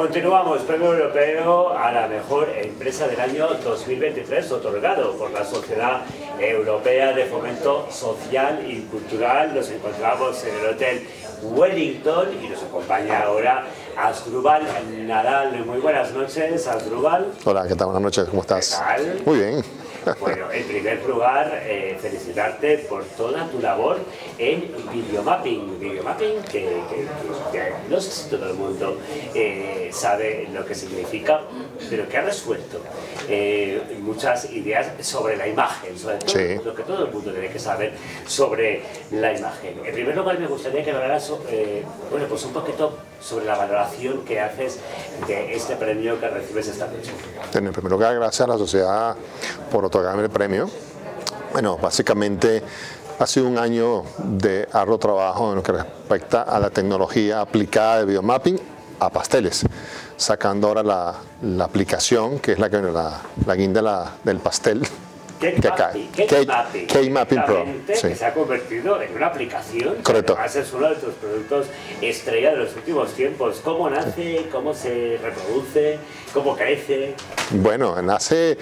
Continuamos, Premio Europeo a la mejor empresa del año 2023, otorgado por la Sociedad Europea de Fomento Social y Cultural. Nos encontramos en el Hotel Wellington y nos acompaña ahora Asdrubal Nadal. Muy buenas noches, Asdrubal. Hola, ¿qué tal? Buenas noches, ¿cómo estás? ¿Qué tal? Muy bien. Bueno, en primer lugar, eh, felicitarte por toda tu labor en videomapping. Videomapping, que, que- que no sé si todo el mundo eh, sabe lo que significa, pero que ha resuelto eh, muchas ideas sobre la imagen, sobre todo Sí. lo que todo el mundo tiene que saber sobre la imagen. En primer lugar, me gustaría que hablaras eh, bueno, pues un poquito sobre la valoración que haces de este premio que recibes esta noche. En primer lugar, gracias a la sociedad por otorgarme el premio. Bueno, básicamente ha sido un año de arduo trabajo en lo que respecta a la tecnología aplicada de videomapping a pasteles, sacando ahora la, la aplicación, que es la, que, la, la guinda la- del pastel. Cake que acá- Mapping, Cake Cake- Mapping, Cake Mapping Pro, sí. que se ha convertido en una aplicación que Correcto. además es uno de tus productos estrella de los últimos tiempos. ¿Cómo nace? ¿Cómo se reproduce? ¿Cómo crece? Bueno, nace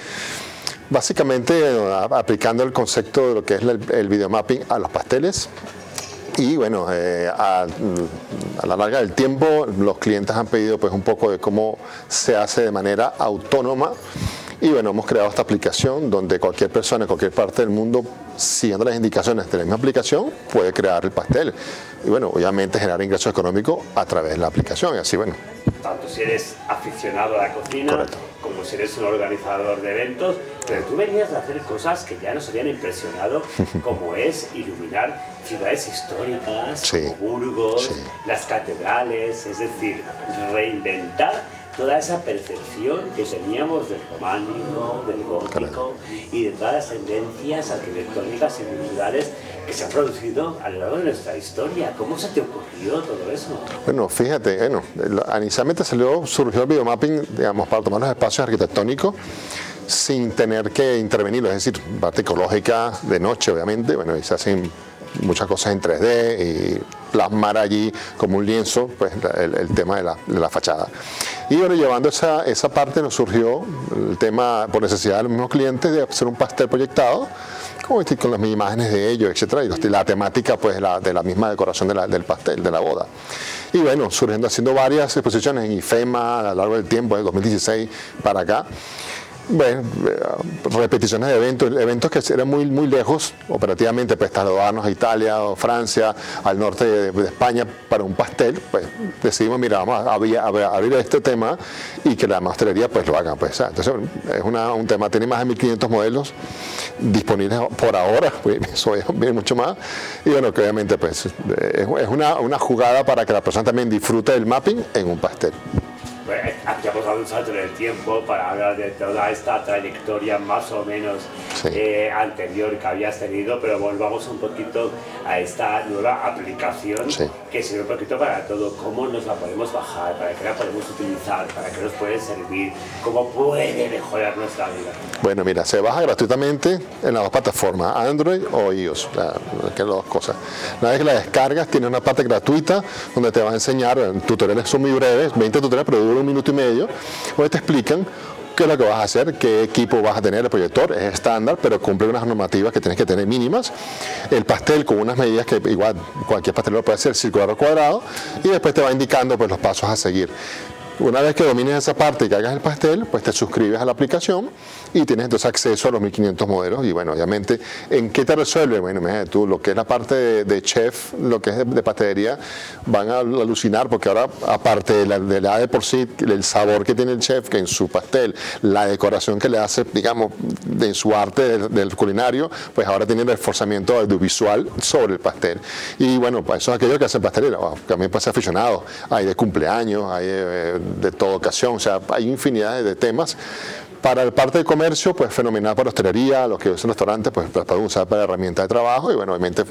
básicamente aplicando el concepto de lo que es el, el videomapping a los pasteles. Y bueno, eh, a, a la larga del tiempo los clientes han pedido pues un poco de cómo se hace de manera autónoma. Y bueno, hemos creado esta aplicación donde cualquier persona en cualquier parte del mundo, siguiendo las indicaciones de la misma aplicación, puede crear el pastel. Y bueno, obviamente generar ingresos económicos a través de la aplicación. Y así, bueno, Tanto si eres aficionado a la cocina Correcto. Como si eres un organizador de eventos, pero tú venías de hacer cosas que ya nos habían impresionado, como es iluminar ciudades históricas, Sí. como Burgos, Sí. las catedrales, es decir, reinventar toda esa percepción que teníamos del románico, del gótico y de todas las tendencias arquitectónicas y culturales que se han producido a lo largo de nuestra historia. ¿Cómo se te ocurrió todo eso? Bueno, fíjate, bueno, inicialmente salió, surgió el videomapping, digamos, para tomar los espacios arquitectónicos sin tener que intervenirlo, es decir, parte ecológica de noche, obviamente, bueno, y se hacen muchas cosas en 3D y plasmar allí como un lienzo, pues el, el tema de la, de la fachada. Y bueno, llevando esa, esa parte nos surgió el tema, por necesidad de los mismos clientes, de hacer un pastel proyectado, como este, con las imágenes de ellos, etcétera, y la temática pues la, de la misma decoración de la- del pastel, de la boda. Y bueno, surgiendo haciendo varias exposiciones en IFEMA a lo largo del tiempo, del 2016 para acá. Bueno, eh, repeticiones de eventos, eventos que eran muy, muy lejos operativamente, pues trasladarnos a Italia o Francia, al norte de, España para un pastel, pues decidimos, mira, vamos a abrir, este tema y que la mastelería pues lo haga. Pues, entonces es un tema, tiene más de 1500 modelos disponibles por ahora, pues, eso es- viene mucho más. Y bueno, que obviamente pues es, es una, una jugada para que la persona también disfrute del mapping en un pastel. Hemos dado un salto en el tiempo para hablar de toda esta trayectoria más o menos Sí. eh, anterior que habías tenido, pero volvamos un poquito a esta nueva aplicación Sí. que sirve un poquito para todo, cómo nos la podemos bajar, para qué la podemos utilizar, para qué nos puede servir, cómo puede mejorar nuestra vida. Bueno, mira, se baja gratuitamente en las dos plataformas, Android o iOS, la- que las dos cosas. Una vez que la descargas, tiene una parte gratuita donde te va a enseñar, tutoriales son muy breves, 20 tutoriales, pero duran un minuto y medio, donde te explican qué es lo que vas a hacer, qué equipo vas a tener, el proyector es estándar, pero cumple unas normativas que tienes que tener mínimas, el pastel con unas medidas que igual cualquier pastelero puede hacer, circular o cuadrado, y después te va indicando pues, los pasos a seguir. Una vez que domines esa parte y que hagas el pastel, pues te suscribes a la aplicación y tienes entonces acceso a los 1500 modelos. Y bueno, obviamente, ¿en qué te resuelve? Bueno, imagínate tú, lo que es la parte de, de chef, lo que es de, de pastelería, van a alucinar porque ahora, aparte de la de, de por sí, el sabor que tiene el chef, que en su pastel, la decoración que le hace, digamos, de su arte del, culinario, pues ahora tiene el reforzamiento audiovisual sobre el pastel. Y bueno, pues eso es aquello que hacen pastelería, wow, también puede ser aficionado, hay de cumpleaños, hay eh, de toda ocasión, o sea, hay infinidad de- temas. Para el parte de comercio, pues fenomenal para hostelería, los que usan restaurantes, pues la pueden usar para herramienta de trabajo y bueno, obviamente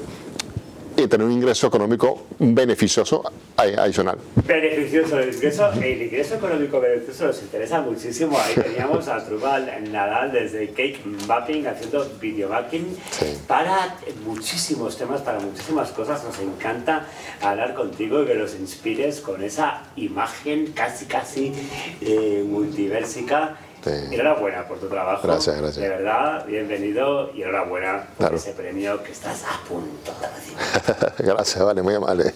y tener un ingreso económico beneficioso adicional. Beneficioso, el ingreso, el ingreso económico beneficioso nos interesa muchísimo. Ahí teníamos a Trubal Nadal desde Cake Mapping haciendo video mapping para muchísimos temas, para muchísimas cosas. Nos encanta hablar contigo y que nos inspires con esa imagen casi, casi eh, multiversica Enhorabuena por tu trabajo. Gracias, gracias. De verdad, bienvenido y enhorabuena por ese premio que estás a punto de recibir. gracias, vale, muy amable.